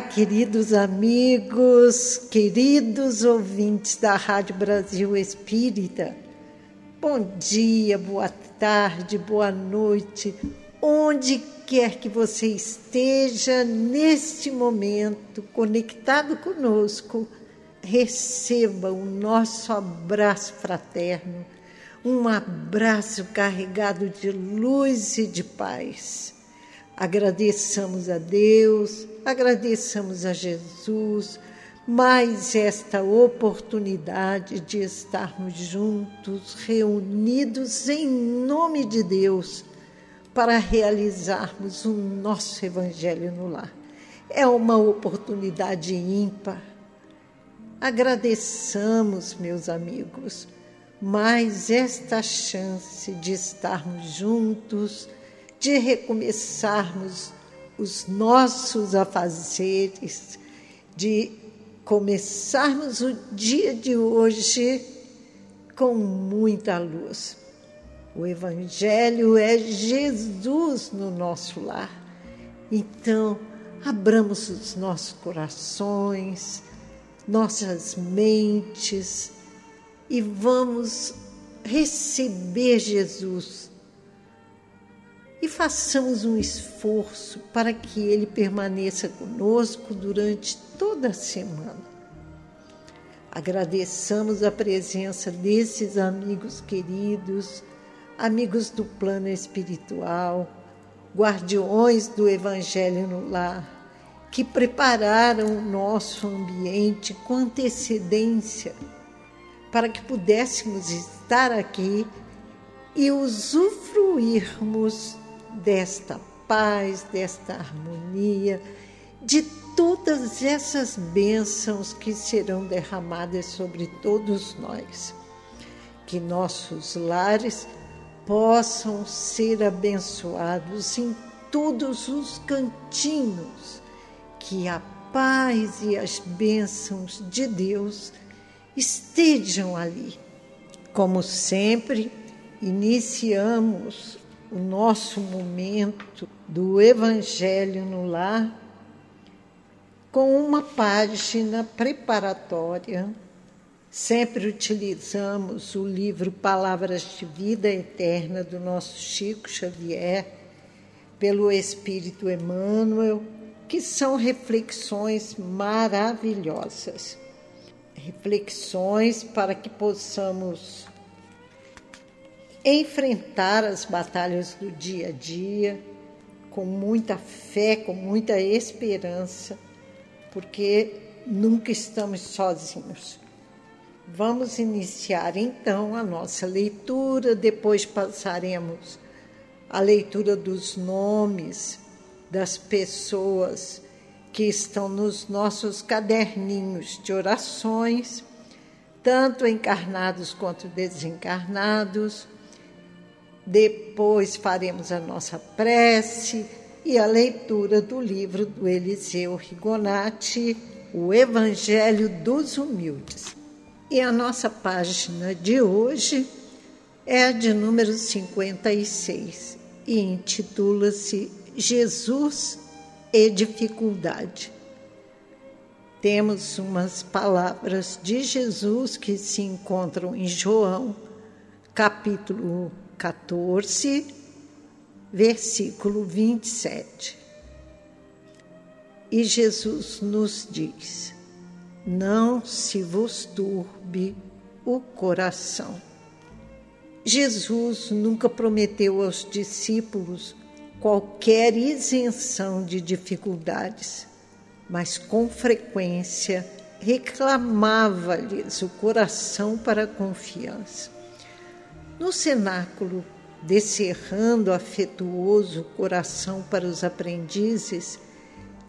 Queridos amigos, queridos ouvintes da Rádio Brasil Espírita. Bom dia, boa tarde, boa noite, onde quer que você esteja neste momento conectado conosco, receba o nosso abraço fraterno, um abraço carregado de luz e de paz. Agradeçamos a Deus, agradeçamos a Jesus, mais esta oportunidade de estarmos juntos, reunidos em nome de Deus, para realizarmos o nosso Evangelho no lar. É uma oportunidade ímpar. Agradeçamos, meus amigos, mais esta chance de estarmos juntos de recomeçarmos os nossos afazeres, de começarmos o dia de hoje com muita luz. O Evangelho é Jesus no nosso lar. Então, abramos os nossos corações, nossas mentes e vamos receber Jesus e façamos um esforço para que ele permaneça conosco durante toda a semana. Agradeçamos a presença desses amigos queridos, amigos do plano espiritual, guardiões do Evangelho no lar, que prepararam o nosso ambiente com antecedência para que pudéssemos estar aqui e usufruirmos desta paz, desta harmonia, de todas essas bênçãos que serão derramadas sobre todos nós. Que nossos lares possam ser abençoados em todos os cantinhos, que a paz e as bênçãos de Deus estejam ali. Como sempre, iniciamos o nosso momento do Evangelho no Lar com uma página preparatória. Sempre utilizamos o livro Palavras de Vida Eterna do nosso Chico Xavier, pelo Espírito Emmanuel, que são reflexões maravilhosas. Reflexões para que possamos enfrentar as batalhas do dia a dia com muita fé, com muita esperança, porque nunca estamos sozinhos. Vamos iniciar então a nossa leitura, depois passaremos a leitura dos nomes das pessoas que estão nos nossos caderninhos de orações, tanto encarnados quanto desencarnados depois faremos a nossa prece e a leitura do livro do Eliseu Rigonati, O Evangelho dos Humildes. E a nossa página de hoje é a de número 56 e intitula-se Jesus e Dificuldade. Temos umas palavras de Jesus que se encontram em João, capítulo 14, versículo 27. E Jesus nos diz: Não se vos turbe o coração. Jesus nunca prometeu aos discípulos qualquer isenção de dificuldades, mas com frequência reclamava-lhes o coração para a confiança. No cenáculo, descerrando afetuoso coração para os aprendizes,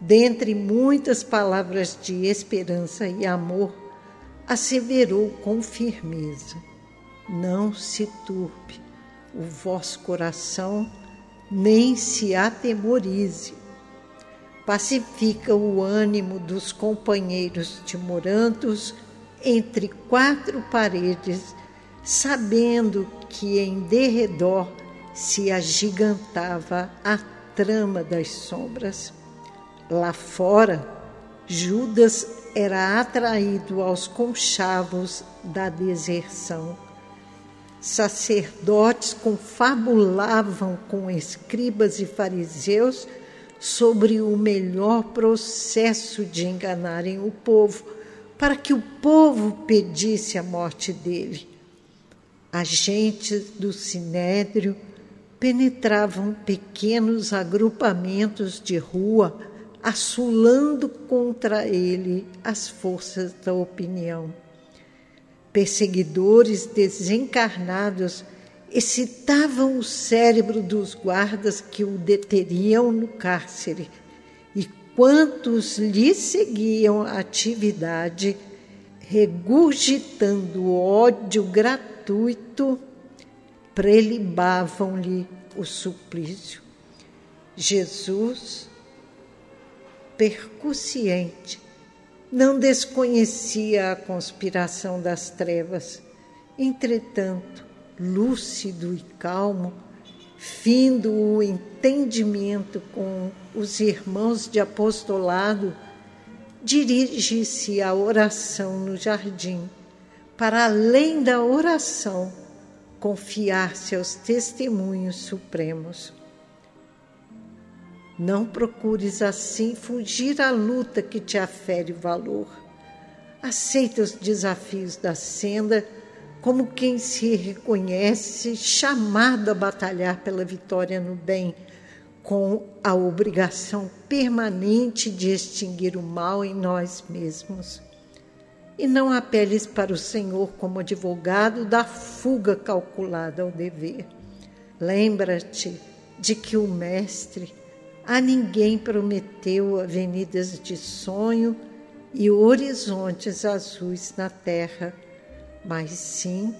dentre muitas palavras de esperança e amor, asseverou com firmeza: Não se turbe o vosso coração, nem se atemorize. Pacifica o ânimo dos companheiros timorantos entre quatro paredes, sabendo que em derredor se agigantava a trama das sombras. Lá fora, Judas era atraído aos conchavos da deserção. Sacerdotes confabulavam com escribas e fariseus sobre o melhor processo de enganarem o povo, para que o povo pedisse a morte dele. Agentes do sinédrio penetravam pequenos agrupamentos de rua assulando contra ele as forças da opinião. Perseguidores desencarnados excitavam o cérebro dos guardas que o deteriam no cárcere, e quantos lhe seguiam a atividade, regurgitando ódio gratuito, prelibavam-lhe o suplício. Jesus percussiente. Não desconhecia a conspiração das trevas. Entretanto, lúcido e calmo, findo o entendimento com os irmãos de apostolado, dirige-se à oração no jardim, para além da oração, confiar-se aos testemunhos supremos. Não procures assim fugir à luta que te afere valor. Aceita os desafios da senda como quem se reconhece chamado a batalhar pela vitória no bem, com a obrigação permanente de extinguir o mal em nós mesmos. E não apeles para o Senhor como advogado da fuga calculada ao dever. Lembra-te de que o Mestre a ninguém prometeu avenidas de sonho e horizontes azuis na terra, mas sim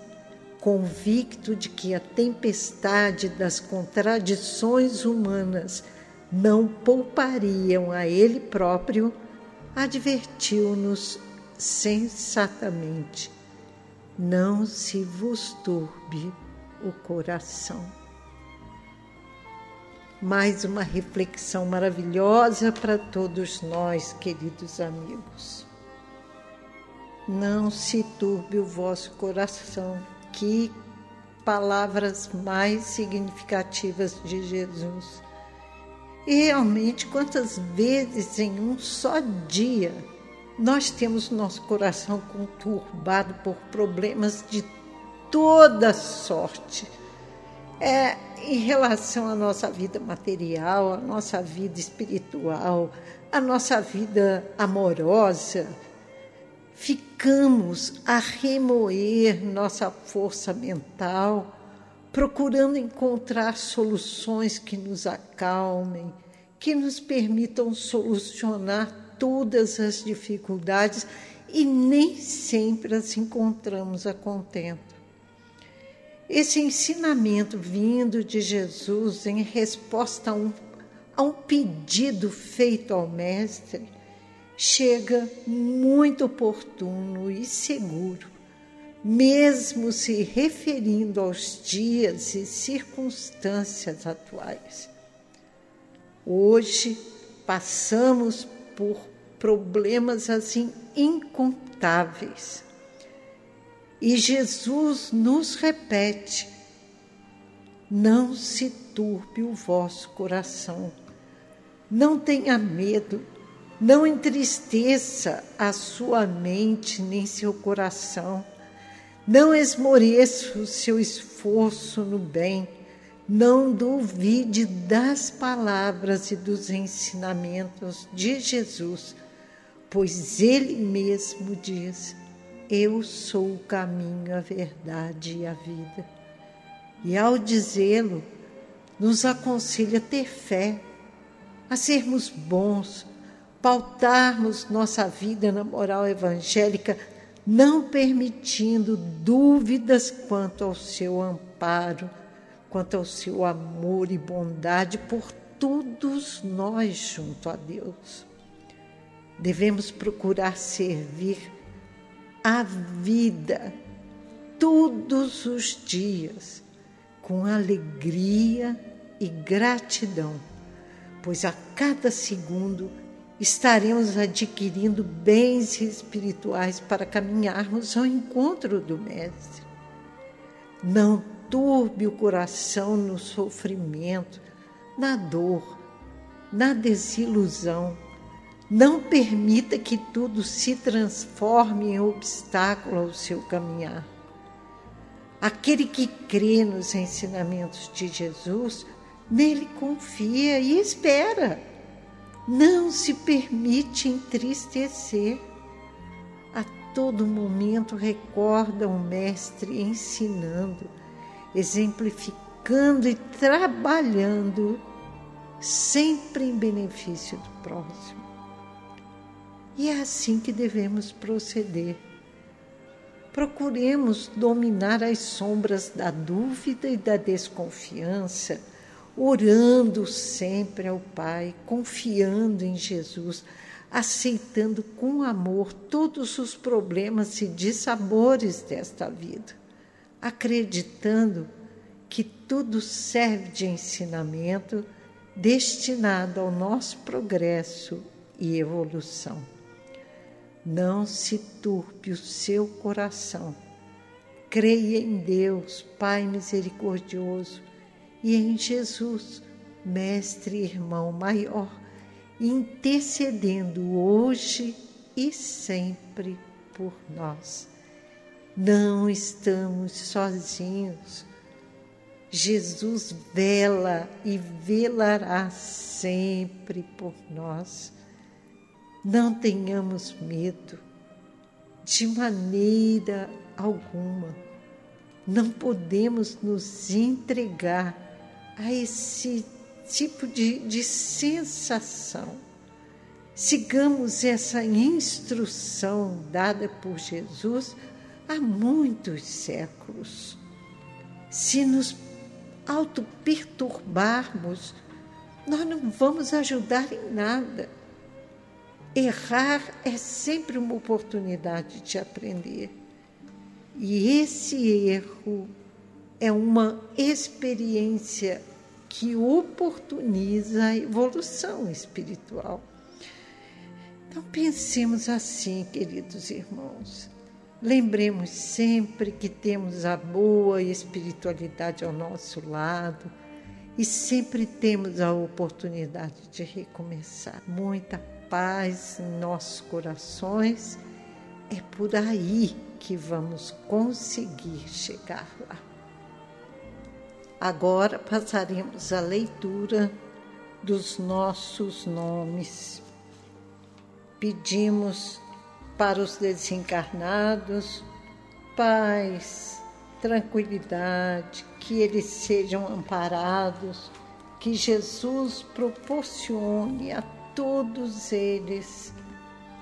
convicto de que a tempestade das contradições humanas não poupariam a ele próprio, advertiu-nos sensatamente: não se vos turbe o coração mais uma reflexão maravilhosa para todos nós, queridos amigos. Não se turbe o vosso coração. Que palavras mais significativas de Jesus. E realmente, quantas vezes em um só dia nós temos nosso coração conturbado por problemas de toda sorte. É, em relação à nossa vida material, à nossa vida espiritual, à nossa vida amorosa, ficamos a remoer nossa força mental, procurando encontrar soluções que nos acalmem, que nos permitam solucionar todas as dificuldades e nem sempre as encontramos a contento. Esse ensinamento vindo de Jesus em resposta a um, a um pedido feito ao Mestre chega muito oportuno e seguro, mesmo se referindo aos dias e circunstâncias atuais. Hoje passamos por problemas assim incontáveis. E Jesus nos repete: não se turbe o vosso coração, não tenha medo, não entristeça a sua mente nem seu coração, não esmoreça o seu esforço no bem, não duvide das palavras e dos ensinamentos de Jesus, pois Ele mesmo diz: eu sou o caminho, a verdade e a vida. E ao dizê-lo, nos aconselha a ter fé, a sermos bons, pautarmos nossa vida na moral evangélica, não permitindo dúvidas quanto ao seu amparo, quanto ao seu amor e bondade por todos nós junto a Deus. Devemos procurar servir a vida todos os dias com alegria e gratidão, pois a cada segundo estaremos adquirindo bens espirituais para caminharmos ao encontro do Mestre. Não turbe o coração no sofrimento, na dor, na desilusão. Não permita que tudo se transforme em obstáculo ao seu caminhar. Aquele que crê nos ensinamentos de Jesus, nele confia e espera. Não se permite entristecer. A todo momento recorda o Mestre ensinando, exemplificando e trabalhando, sempre em benefício do próximo. E é assim que devemos proceder. Procuremos dominar as sombras da dúvida e da desconfiança orando sempre ao Pai, confiando em Jesus, aceitando com amor todos os problemas e dissabores desta vida, acreditando que tudo serve de ensinamento destinado ao nosso progresso e evolução. Não se turpe o seu coração. Creia em Deus, Pai misericordioso, e em Jesus, Mestre e Irmão maior, intercedendo hoje e sempre por nós. Não estamos sozinhos. Jesus vela e velará sempre por nós. Não tenhamos medo, de maneira alguma. Não podemos nos entregar a esse tipo de, de sensação. Sigamos essa instrução dada por Jesus há muitos séculos. Se nos auto-perturbarmos, nós não vamos ajudar em nada. Errar é sempre uma oportunidade de aprender. E esse erro é uma experiência que oportuniza a evolução espiritual. Então pensemos assim, queridos irmãos. Lembremos sempre que temos a boa espiritualidade ao nosso lado e sempre temos a oportunidade de recomeçar. Muita paz em nossos corações. É por aí que vamos conseguir chegar lá. Agora passaremos à leitura dos nossos nomes. Pedimos para os desencarnados paz, tranquilidade, que eles sejam amparados, que Jesus proporcione a todos eles,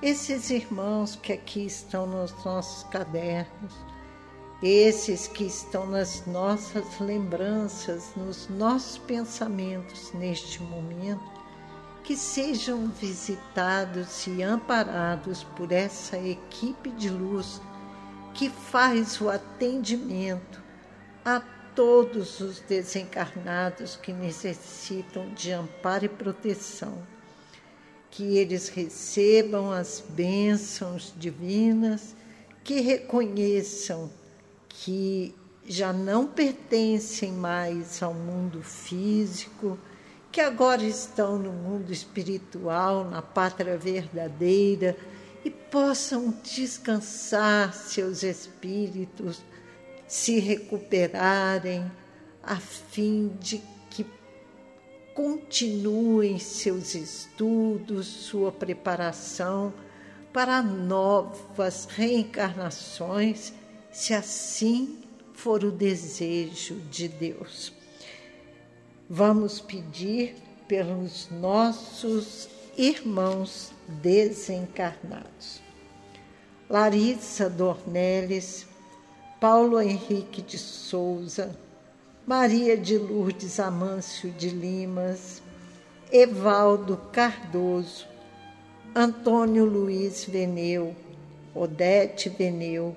esses irmãos que aqui estão nos nossos cadernos, esses que estão nas nossas lembranças, nos nossos pensamentos neste momento, que sejam visitados e amparados por essa equipe de luz que faz o atendimento a todos os desencarnados que necessitam de amparo e proteção. Que eles recebam as bênçãos divinas, que reconheçam que já não pertencem mais ao mundo físico, que agora estão no mundo espiritual, na pátria verdadeira, e possam descansar seus espíritos, se recuperarem, a fim de que continuem seus estudos, sua preparação para novas reencarnações se assim for o desejo de Deus. Vamos pedir pelos nossos irmãos desencarnados. Larissa Dornelles, Paulo Henrique de Souza, Maria de Lourdes Amâncio de Limas, Evaldo Cardoso, Antônio Luiz Veneu, Odete Veneu,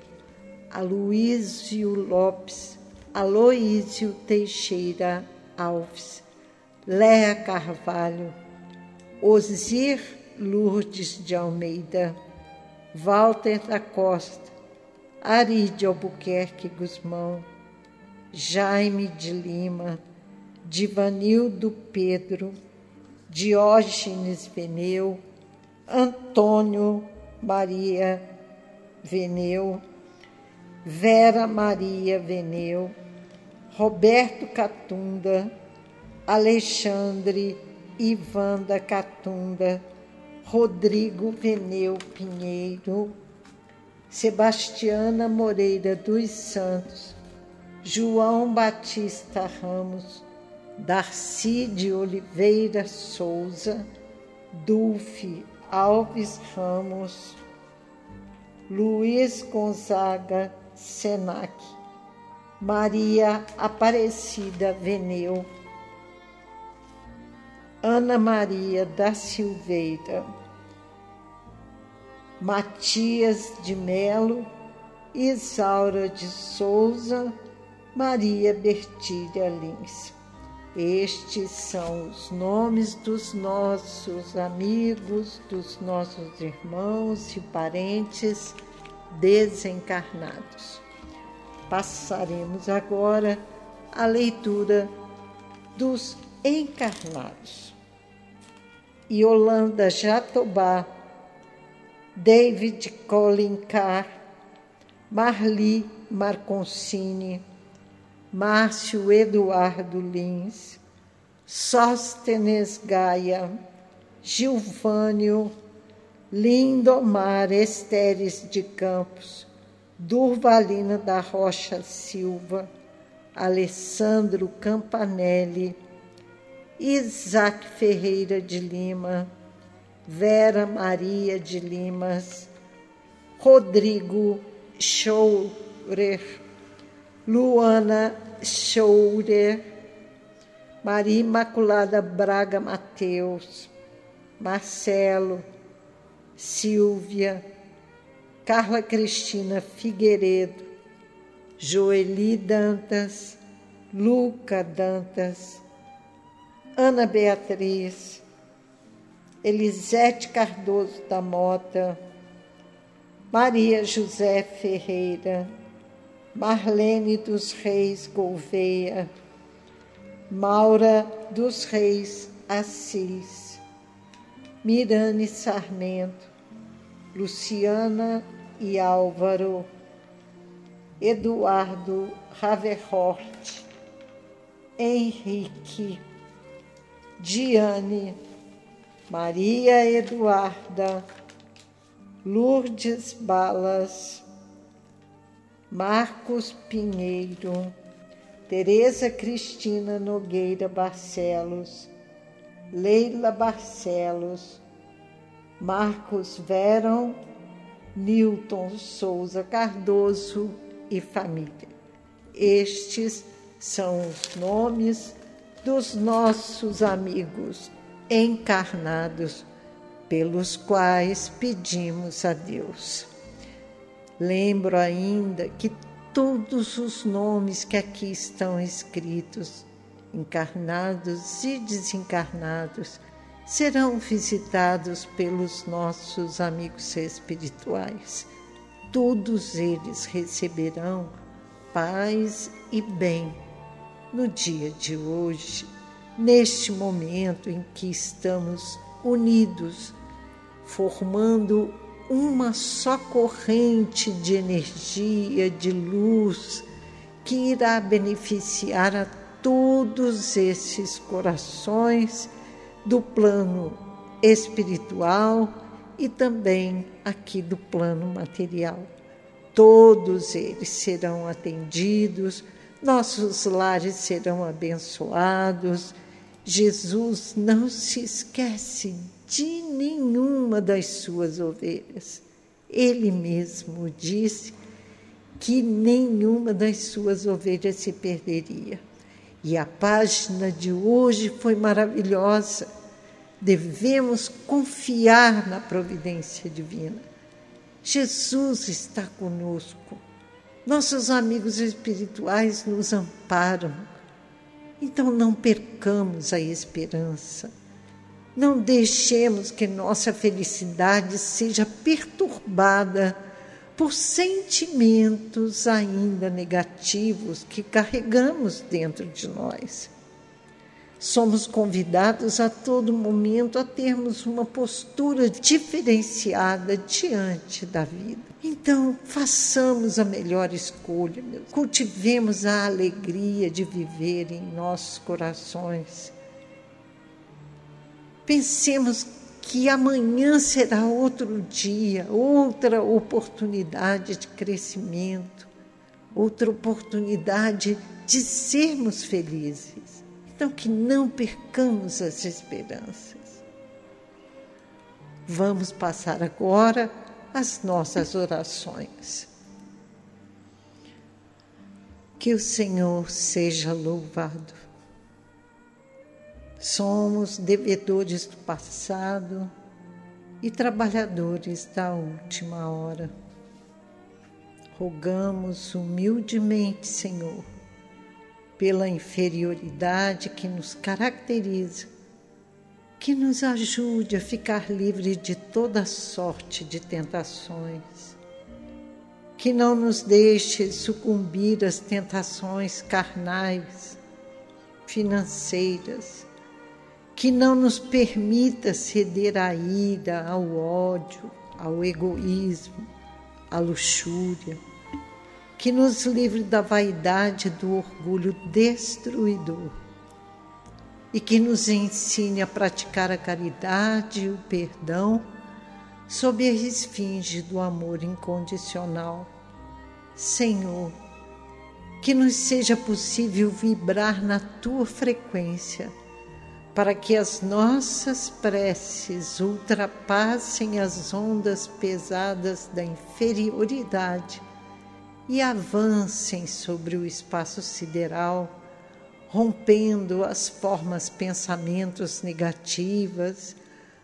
Aloísio Lopes, Aloísio Teixeira Alves, Léa Carvalho, Osir Lourdes de Almeida, Walter da Costa, Ari de Albuquerque Guzmão, Jaime de Lima, Divanildo Pedro, Diógenes Veneu, Antônio Maria Veneu, Vera Maria Veneu, Roberto Catunda, Alexandre Ivanda Catunda, Rodrigo Veneu Pinheiro, Sebastiana Moreira dos Santos, João Batista Ramos, Darcy de Oliveira Souza, Dulce Alves Ramos, Luiz Gonzaga Senac, Maria Aparecida Veneu, Ana Maria da Silveira, Matias de Melo, Isaura de Souza, Maria Bertília Lins. Estes são os nomes dos nossos amigos, dos nossos irmãos e parentes desencarnados. Passaremos agora à leitura dos encarnados. Yolanda Jatobá, David Colin Carr, Marli Marconcini, Márcio Eduardo Lins, Sóstenes Gaia, Gilvânio, Lindomar Esteres de Campos, Durvalina da Rocha Silva, Alessandro Campanelli, Isaac Ferreira de Lima, Vera Maria de Limas, Rodrigo Schourer, Luana Schourer, Maria Imaculada Braga Mateus, Marcelo, Silvia, Carla Cristina Figueiredo, Joeli Dantas, Luca Dantas, Ana Beatriz, Elisete Cardoso da Mota, Maria José Ferreira, Marlene dos Reis Gouveia, Maura dos Reis Assis, Mirane Sarmento, Luciana e Álvaro, Eduardo Raverhort, Henrique, Diane, Maria Eduarda, Lourdes Balas, Marcos Pinheiro, Tereza Cristina Nogueira Barcelos, Leila Barcelos, Marcos Verão, Newton Souza Cardoso e família. Estes são os nomes dos nossos amigos encarnados, pelos quais pedimos a Deus. Lembro ainda que todos os nomes que aqui estão escritos, encarnados e desencarnados, serão visitados pelos nossos amigos espirituais. Todos eles receberão paz e bem no dia de hoje, neste momento em que estamos unidos, formando uma só corrente de energia, de luz, que irá beneficiar a todos esses corações do plano espiritual e também aqui do plano material. Todos eles serão atendidos, nossos lares serão abençoados. Jesus não se esquece de nenhuma das suas ovelhas. Ele mesmo disse que nenhuma das suas ovelhas se perderia. E a página de hoje foi maravilhosa. Devemos confiar na providência divina. Jesus está conosco. Nossos amigos espirituais nos amparam. Então não percamos a esperança. Não deixemos que nossa felicidade seja perturbada por sentimentos ainda negativos que carregamos dentro de nós. Somos convidados a todo momento a termos uma postura diferenciada diante da vida. Então, façamos a melhor escolha, cultivemos a alegria de viver em nossos corações. Pensemos que amanhã será outro dia, outra oportunidade de crescimento, outra oportunidade de sermos felizes. Então, que não percamos as esperanças. Vamos passar agora as nossas orações. Que o Senhor seja louvado. Somos devedores do passado e trabalhadores da última hora. Rogamos humildemente, Senhor, pela inferioridade que nos caracteriza, que nos ajude a ficar livre de toda sorte de tentações, que não nos deixe sucumbir às tentações carnais, financeiras, que não nos permita ceder à ira, ao ódio, ao egoísmo, à luxúria, que nos livre da vaidade do orgulho destruidor e que nos ensine a praticar a caridade e o perdão sob a esfinge do amor incondicional. Senhor, que nos seja possível vibrar na tua frequência para que as nossas preces ultrapassem as ondas pesadas da inferioridade e avancem sobre o espaço sideral, rompendo as formas pensamentos negativas,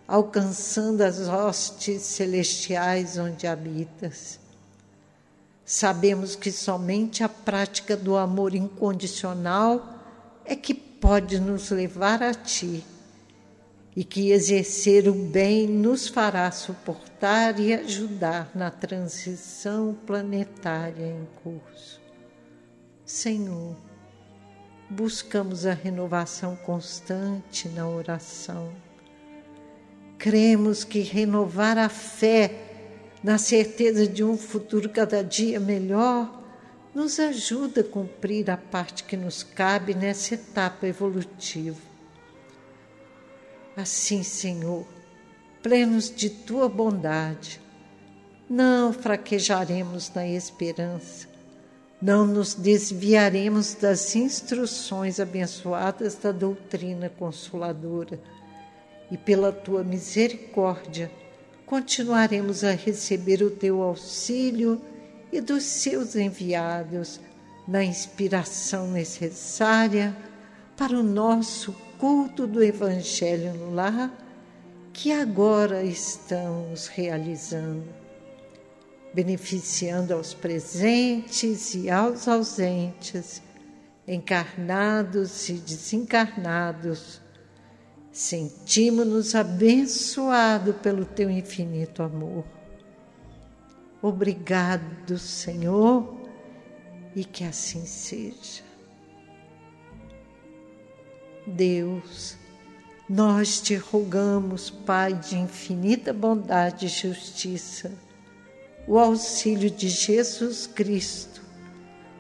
alcançando as hostes celestiais onde habitas. Sabemos que somente a prática do amor incondicional é que pode nos levar a Ti e que exercer o bem nos fará suportar e ajudar na transição planetária em curso. Senhor, buscamos a renovação constante na oração. Cremos que renovar a fé na certeza de um futuro cada dia melhor nos ajuda a cumprir a parte que nos cabe nessa etapa evolutiva. Assim, Senhor, plenos de tua bondade, não fraquejaremos na esperança, não nos desviaremos das instruções abençoadas da doutrina consoladora e pela tua misericórdia continuaremos a receber o teu auxílio e dos seus enviados na inspiração necessária para o nosso culto do Evangelho no lar que agora estamos realizando, beneficiando aos presentes e aos ausentes, encarnados e desencarnados. Sentimos-nos abençoados pelo teu infinito amor. Obrigado, Senhor, e que assim seja. Deus, nós te rogamos, Pai de infinita bondade e justiça, o auxílio de Jesus Cristo,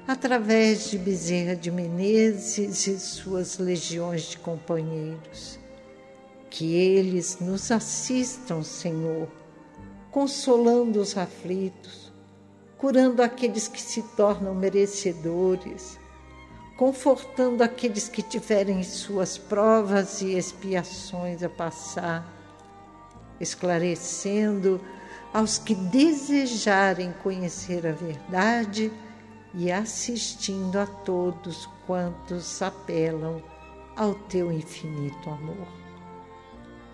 através de Bezerra de Menezes e suas legiões de companheiros. Que eles nos assistam, Senhor consolando os aflitos, curando aqueles que se tornam merecedores, confortando aqueles que tiverem suas provas e expiações a passar, esclarecendo aos que desejarem conhecer a verdade e assistindo a todos quantos apelam ao teu infinito amor.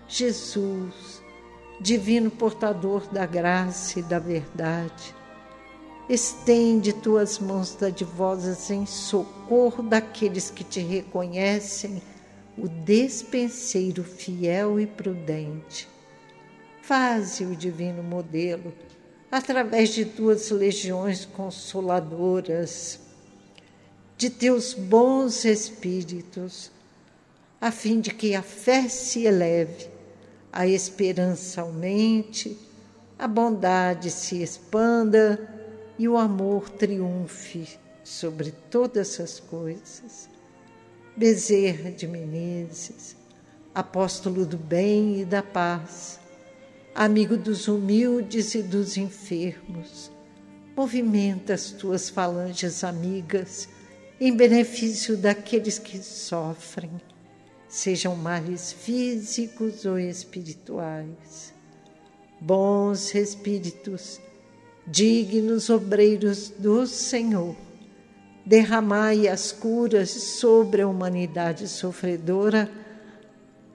Jesus, divino portador da graça e da verdade, estende tuas mãos dadivosas em socorro daqueles que te reconhecem o despenseiro fiel e prudente. Faze o divino modelo através de tuas legiões consoladoras, de teus bons espíritos, a fim de que a fé se eleve, a esperança aumente, a bondade se expanda e o amor triunfe sobre todas as coisas. Bezerra de Menezes, apóstolo do bem e da paz, amigo dos humildes e dos enfermos, movimenta as tuas falanges amigas em benefício daqueles que sofrem, sejam males físicos ou espirituais. Bons espíritos, dignos obreiros do Senhor, derramai as curas sobre a humanidade sofredora,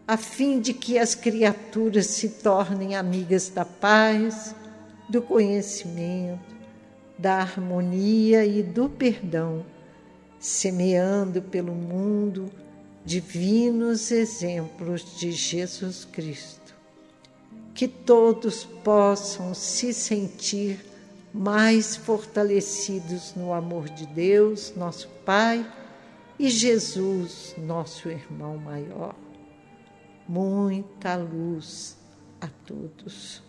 a fim de que as criaturas se tornem amigas da paz, do conhecimento, da harmonia e do perdão, semeando pelo mundo divinos exemplos de Jesus Cristo. Que todos possam se sentir mais fortalecidos no amor de Deus, nosso Pai, e Jesus, nosso irmão maior. Muita luz a todos.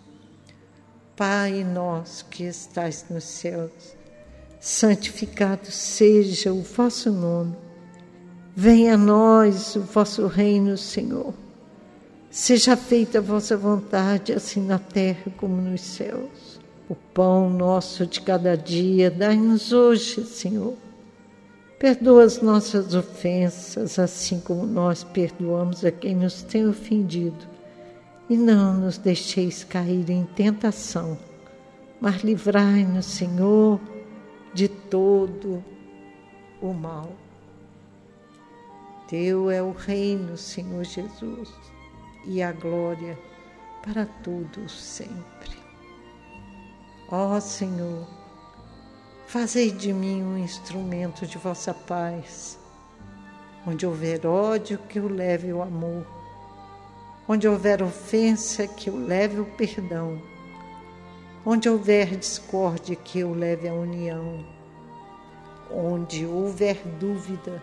Pai nosso que estais nos céus, santificado seja o vosso nome. Venha a nós o vosso reino, Senhor. Seja feita a vossa vontade, assim na terra como nos céus. O pão nosso de cada dia, dai-nos hoje, Senhor. Perdoa as nossas ofensas, assim como nós perdoamos a quem nos tem ofendido. E não nos deixeis cair em tentação, mas livrai-nos, Senhor, de todo o mal. Teu é o reino, Senhor Jesus, e a glória para todos sempre. Ó Senhor, fazei de mim um instrumento de vossa paz. Onde houver ódio, que eu leve o amor. Onde houver ofensa, que eu leve o perdão. Onde houver discórdia, que eu leve a união. Onde houver dúvida,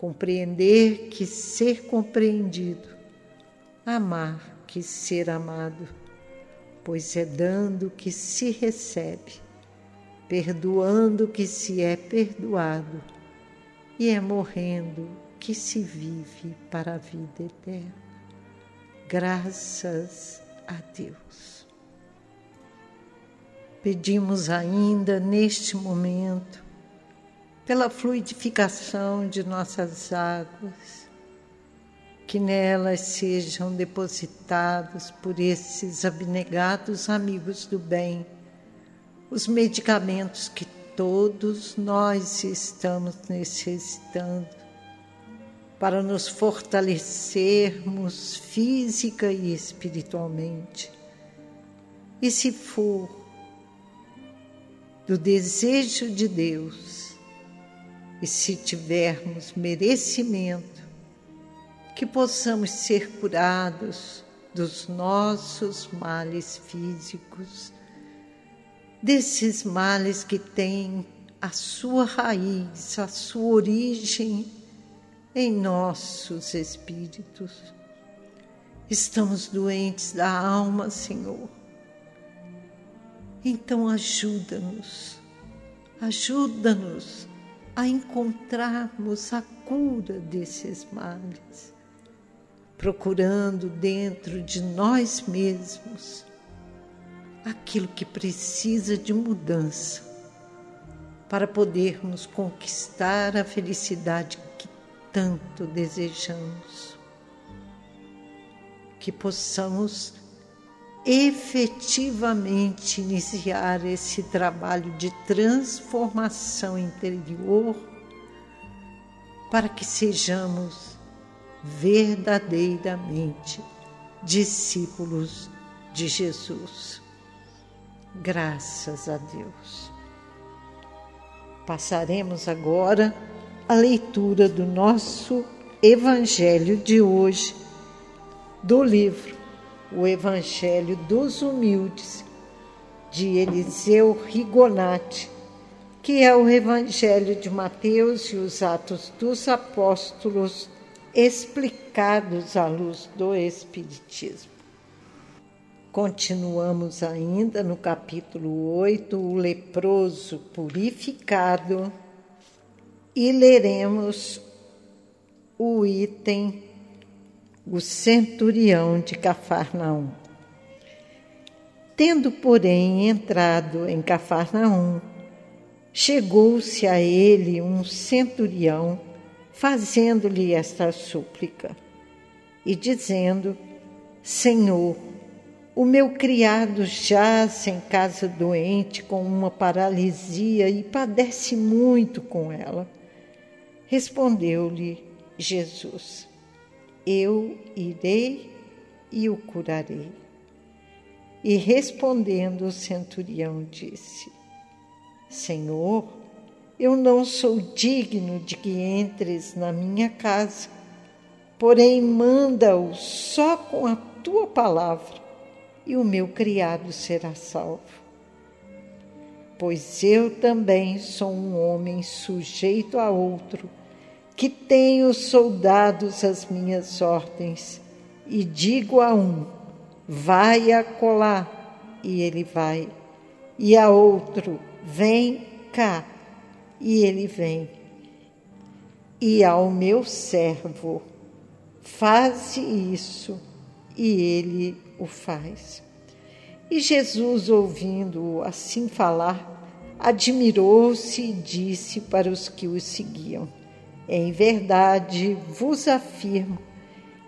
compreender que ser compreendido, amar que ser amado, pois é dando que se recebe perdoando que se é perdoado, e é morrendo que se vive para a vida eterna. Graças a Deus. Pedimos ainda neste momento pela fluidificação de nossas águas, que nelas sejam depositados por esses abnegados amigos do bem os medicamentos que todos nós estamos necessitando para nos fortalecermos física e espiritualmente. E se for do desejo de Deus, e se tivermos merecimento, que possamos ser curados dos nossos males físicos desses males que têm a sua raiz, a sua origem em nossos espíritos. Estamos doentes da alma, Senhor. Então ajuda-nos, ajuda-nos a encontrarmos a cura desses males, procurando dentro de nós mesmos aquilo que precisa de mudança para podermos conquistar a felicidade que tanto desejamos. Que possamos efetivamente iniciar esse trabalho de transformação interior para que sejamos verdadeiramente discípulos de Jesus. Graças a Deus. Passaremos agora a leitura do nosso Evangelho de hoje, do livro O Evangelho dos Humildes, de Eliseu Rigonati, que é o Evangelho de Mateus e os Atos dos Apóstolos explicados à luz do Espiritismo. Continuamos ainda no capítulo 8, o leproso purificado, e leremos o item o centurião de Cafarnaum. Tendo, porém, entrado em Cafarnaum, chegou-se a ele um centurião, fazendo-lhe esta súplica e dizendo: Senhor, o meu criado jaz em casa doente com uma paralisia e padece muito com ela. Respondeu-lhe Jesus: Eu irei e o curarei. E respondendo o centurião disse: Senhor, eu não sou digno de que entres na minha casa, porém manda-o só com a tua palavra e o meu criado será salvo. Pois eu também sou um homem sujeito a outro, que tenho soldados às minhas ordens, e digo a um: vai acolá, e ele vai, e a outro: vem cá, e ele vem. E ao meu servo: faze isso, e ele o faz. E Jesus, ouvindo-o assim falar, admirou-se e disse para os que o seguiam: Em verdade vos afirmo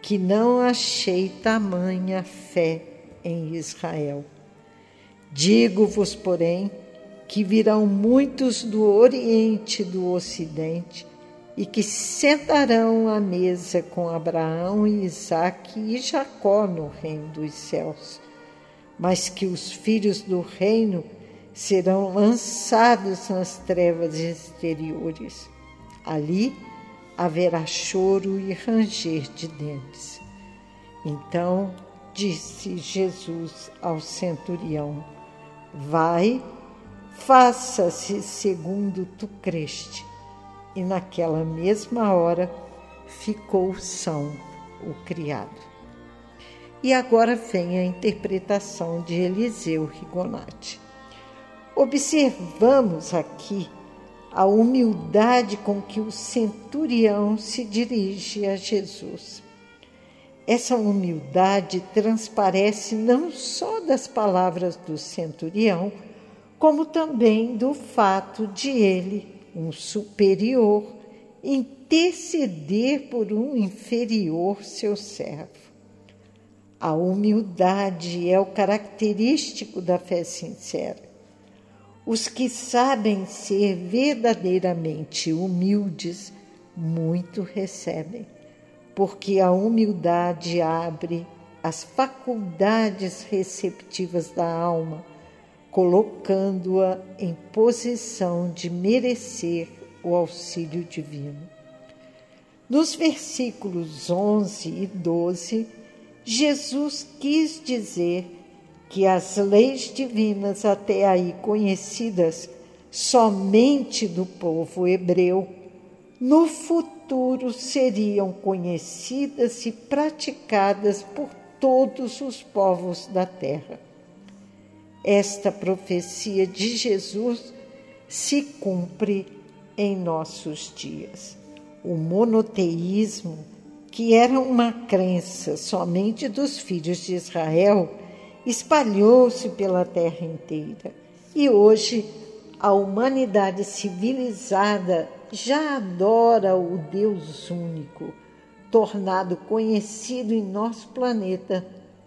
que não achei tamanha fé em Israel. Digo-vos, porém, que virão muitos do Oriente e do Ocidente e que sentarão à mesa com Abraão, Isaque e Jacó no reino dos céus, mas que os filhos do reino serão lançados nas trevas exteriores. Ali haverá choro e ranger de dentes. Então disse Jesus ao centurião: Vai, faça-se segundo tu creste e naquela mesma hora ficou são o criado. E agora vem a interpretação de Eliseu Rigonati. Observamos aqui a humildade com que o centurião se dirige a Jesus. Essa humildade transparece não só das palavras do centurião, como também do fato de ele um superior interceder por um inferior seu servo. A humildade é o característico da fé sincera. Os que sabem ser verdadeiramente humildes, muito recebem, porque a humildade abre as faculdades receptivas da alma colocando-a em posição de merecer o auxílio divino. Nos versículos 11 e 12, Jesus quis dizer que as leis divinas até aí conhecidas somente do povo hebreu, no futuro seriam conhecidas e praticadas por todos os povos da terra. esta profecia de Jesus se cumpre em nossos dias. O monoteísmo, que era uma crença somente dos filhos de Israel, espalhou-se pela terra inteira. E hoje a humanidade civilizada já adora o Deus único, tornado conhecido em nosso planeta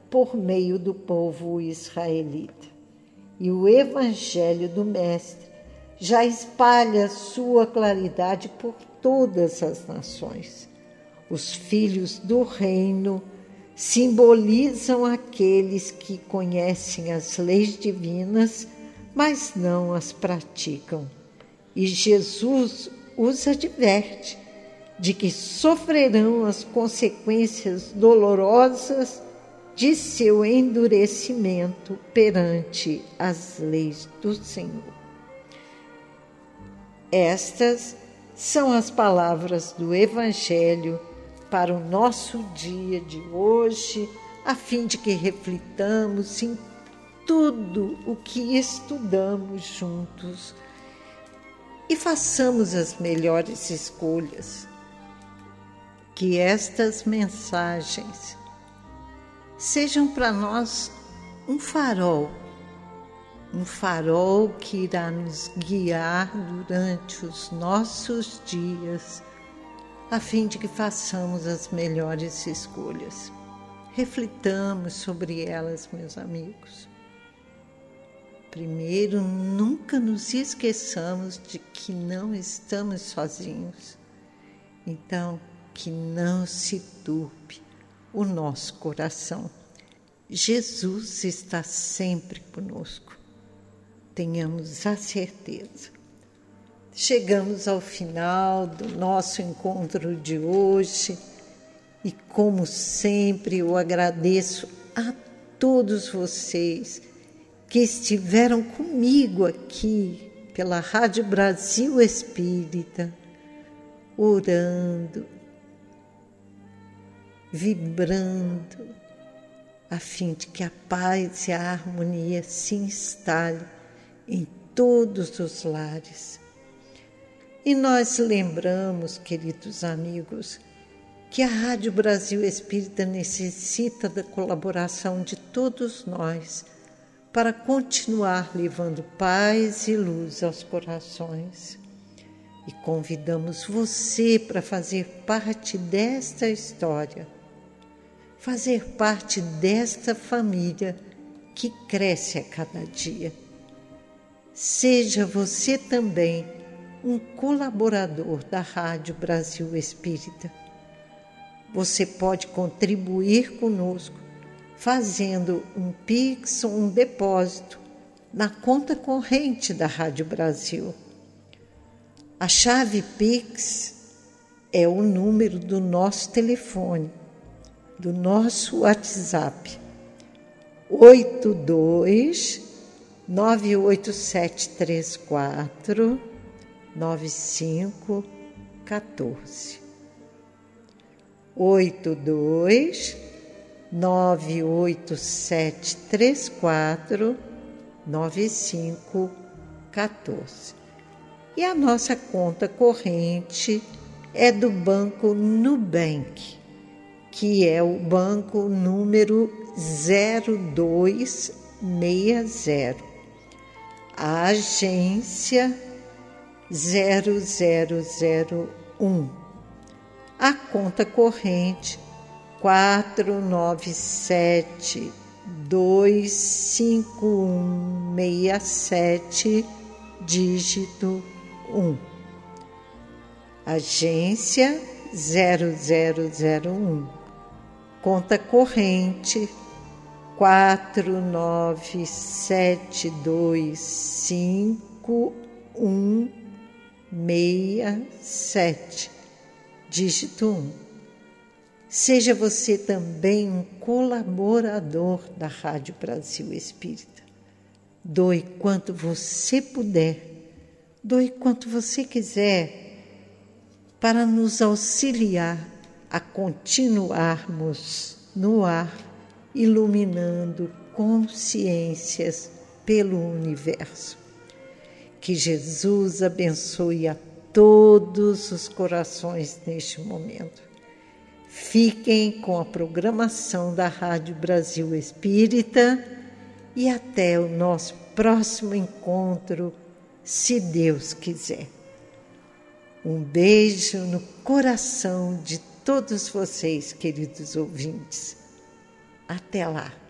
por meio do povo israelita. E o Evangelho do Mestre já espalha sua claridade por todas as nações. Os filhos do reino simbolizam aqueles que conhecem as leis divinas, mas não as praticam. E Jesus os adverte de que sofrerão as consequências dolorosas de seu endurecimento perante as leis do Senhor. Estas são as palavras do Evangelho para o nosso dia de hoje, a fim de que reflitamos em tudo o que estudamos juntos e façamos as melhores escolhas. Que estas mensagens sejam para nós um farol, um farol que irá nos guiar durante os nossos dias, a fim de que façamos as melhores escolhas. Reflitamos sobre elas, meus amigos. Primeiro, nunca nos esqueçamos de que não estamos sozinhos. Então, que não se turbe o nosso coração. Jesus está sempre conosco. Tenhamos a certeza. Chegamos ao final do nosso encontro de hoje e, como sempre, eu agradeço a todos vocês que estiveram comigo aqui pela Rádio Brasil Espírita, orando, vibrando, a fim de que a paz e a harmonia se instalem em todos os lares. E nós lembramos, queridos amigos, que a Rádio Brasil Espírita necessita da colaboração de todos nós para continuar levando paz e luz aos corações. E convidamos você para fazer parte desta história, fazer parte desta família que cresce a cada dia. Seja você também um colaborador da Rádio Brasil Espírita. Você pode contribuir conosco fazendo um Pix ou um depósito na conta corrente da Rádio Brasil. A chave Pix é o número do nosso telefone, do nosso WhatsApp. 82 98734 9514. 82 98734 9514. E a nossa conta corrente é do Banco Nubank, que é o banco número 0260. A agência 0001. A conta corrente quatro nove sete dois cinco um meia sete dígito um agência zero zero zero um conta corrente quatro nove sete dois cinco um meia sete dígito um Seja você também um colaborador da Rádio Brasil Espírita. Doe quanto você puder, doe quanto você quiser, para nos auxiliar a continuarmos no ar, iluminando consciências pelo universo. Que Jesus abençoe a todos os corações neste momento. Fiquem com a programação da Rádio Brasil Espírita e até o nosso próximo encontro, se Deus quiser. Um beijo no coração de todos vocês, queridos ouvintes. Até lá.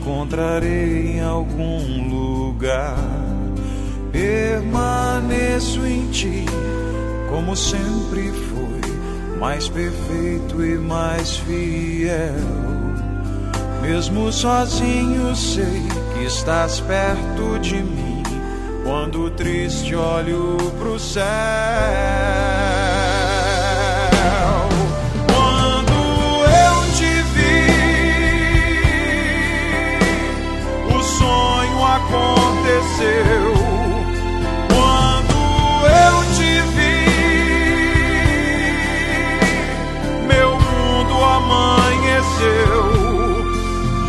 Encontrarei em algum lugar. Permaneço em ti, como sempre foi, mais perfeito e mais fiel. Mesmo sozinho, sei que estás perto de mim. Quando triste olho pro céu. Aconteceu quando eu te vi. Meu mundo amanheceu,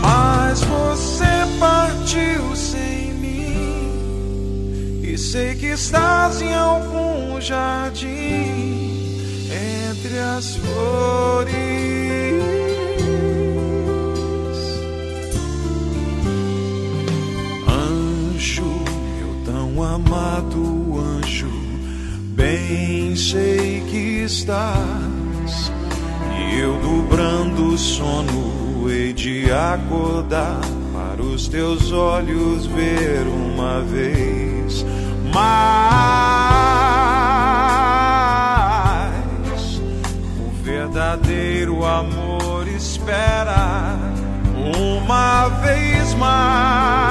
mas você partiu sem mim. E sei que estás em algum jardim entre as flores. Amado anjo, bem sei que estás, e eu dobrando o sono hei de acordar para os teus olhos ver uma vez mais. O verdadeiro amor espera uma vez mais.